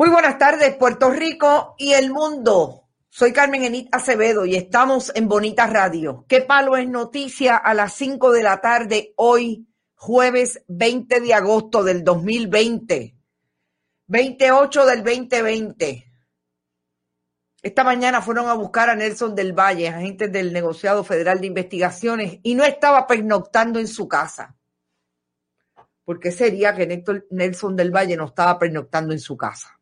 Muy buenas tardes, Puerto Rico y el mundo. Soy Carmen Enit Acevedo y estamos en Bonita Radio. ¿Qué palo es noticia a las 5 de la tarde hoy, jueves 20 de agosto del 2020? 28 del 2020. Esta mañana fueron a buscar a Nelson del Valle, agentes del negociado federal de investigaciones, y no estaba pernoctando en su casa. ¿Por qué sería que Nelson del Valle no estaba pernoctando en su casa?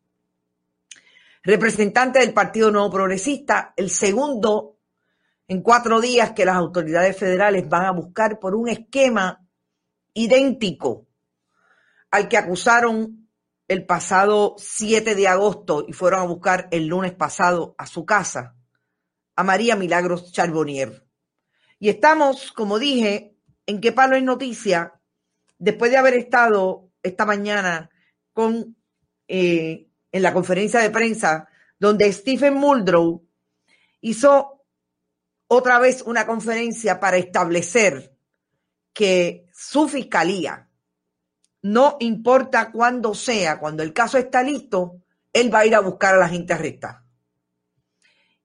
Representante del Partido Nuevo Progresista, el segundo en cuatro días que las autoridades federales van a buscar por un esquema idéntico al que acusaron el pasado 7 de agosto y fueron a buscar el lunes pasado a su casa, a María Milagros Charbonnier. Y estamos, como dije, en qué palo es noticia, después de haber estado esta mañana con eh, en la conferencia de prensa donde Stephen Muldrow hizo otra vez una conferencia para establecer que su fiscalía, no importa cuándo sea, cuando el caso está listo, él va a ir a buscar a la gente recta.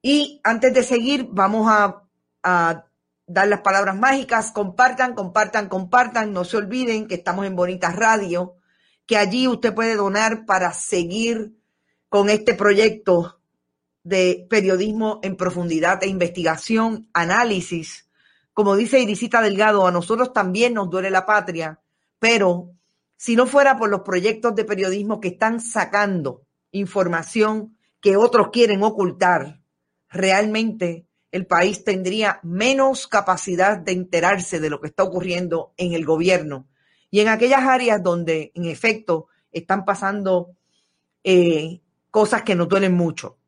Y antes de seguir, vamos a, a dar las palabras mágicas. Compartan, compartan, compartan. No se olviden que estamos en Bonitas Radio que allí usted puede donar para seguir con este proyecto de periodismo en profundidad e investigación, análisis. Como dice Irisita Delgado, a nosotros también nos duele la patria, pero si no fuera por los proyectos de periodismo que están sacando información que otros quieren ocultar, realmente el país tendría menos capacidad de enterarse de lo que está ocurriendo en el gobierno y en aquellas áreas donde en efecto están pasando eh, cosas que nos duelen mucho.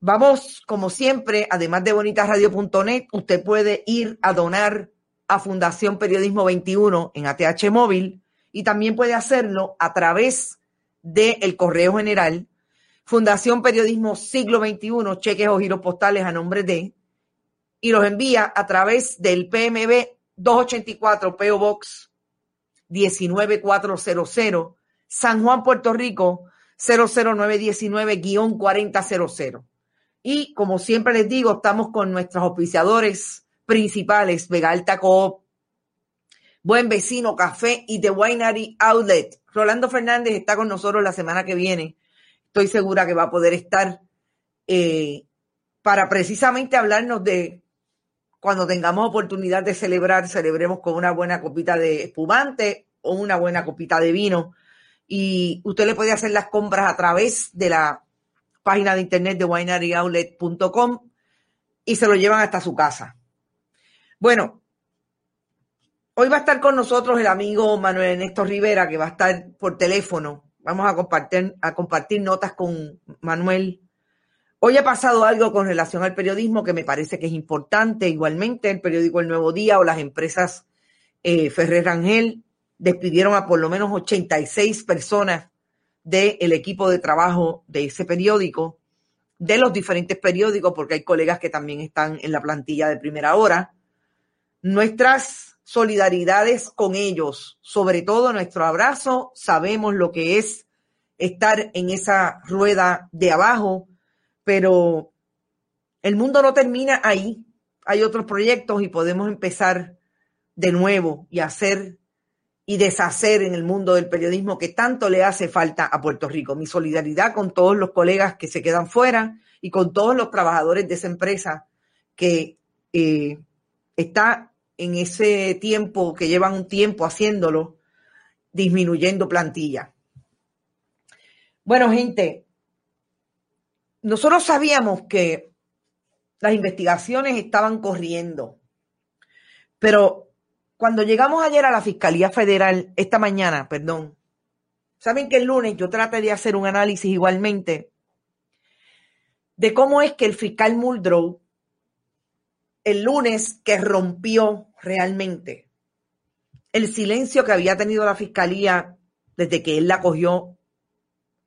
Vamos, como siempre, además de bonitasradio.net, usted puede ir a donar a Fundación Periodismo 21 en ATH Móvil y también puede hacerlo a través del correo general Fundación Periodismo Siglo XXI, cheques o giros postales a nombre de, y los envía a través del PMB 284 PO Box 19400, San Juan, Puerto Rico, 00919-4000. Y como siempre les digo, estamos con nuestros auspiciadores principales, Vega Alta Coop, Buen Vecino Café y The Winery Outlet. Rolando Fernández está con nosotros la semana que viene. Estoy segura que va a poder estar eh, para precisamente hablarnos de cuando tengamos oportunidad de celebrar, celebremos con una buena copita de espumante o una buena copita de vino. Y usted le puede hacer las compras a través de la página de internet de wineryoutlet.com y se lo llevan hasta su casa. Bueno, hoy va a estar con nosotros el amigo Manuel Ernesto Rivera, que va a estar por teléfono. Vamos a compartir, a compartir notas con Manuel Hoy ha pasado algo con relación al periodismo que me parece que es importante. Igualmente, el periódico El Nuevo Día o las empresas eh, Ferrer Rangel despidieron a por lo menos 86 personas del equipo de trabajo de ese periódico, de los diferentes periódicos, porque hay colegas que también están en la plantilla de primera hora. Nuestras solidaridades con ellos, sobre todo nuestro abrazo, sabemos lo que es estar en esa rueda de abajo pero el mundo no termina ahí. Hay otros proyectos y podemos empezar de nuevo y hacer y deshacer en el mundo del periodismo que tanto le hace falta a Puerto Rico. Mi solidaridad con todos los colegas que se quedan fuera y con todos los trabajadores de esa empresa que eh, está en ese tiempo, que llevan un tiempo haciéndolo, disminuyendo plantilla. Bueno, gente, nosotros sabíamos que las investigaciones estaban corriendo, pero cuando llegamos ayer a la Fiscalía Federal, esta mañana, perdón, saben que el lunes yo traté de hacer un análisis igualmente de cómo es que el fiscal Muldrow, el lunes que rompió realmente el silencio que había tenido la Fiscalía desde que él la cogió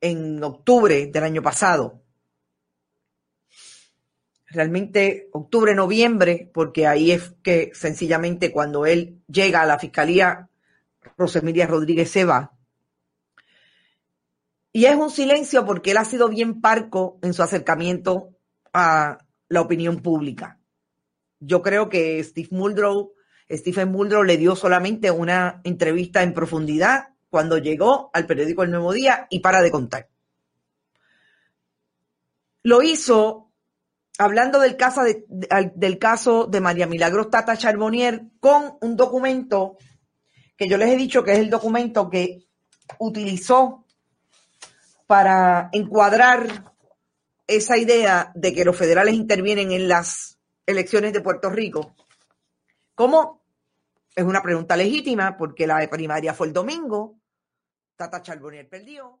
en octubre del año pasado, realmente octubre, noviembre, porque ahí es que sencillamente cuando él llega a la fiscalía, Rosemilia Rodríguez se va. Y es un silencio porque él ha sido bien parco en su acercamiento a la opinión pública. Yo creo que Steve Muldrow, Stephen Muldrow le dio solamente una entrevista en profundidad cuando llegó al periódico El Nuevo Día y para de contar. Lo hizo hablando del caso de, del caso de María Milagros Tata Charbonnier con un documento que yo les he dicho que es el documento que utilizó para encuadrar esa idea de que los federales intervienen en las elecciones de Puerto Rico. ¿Cómo? Es una pregunta legítima porque la primaria fue el domingo, Tata Charbonnier perdió.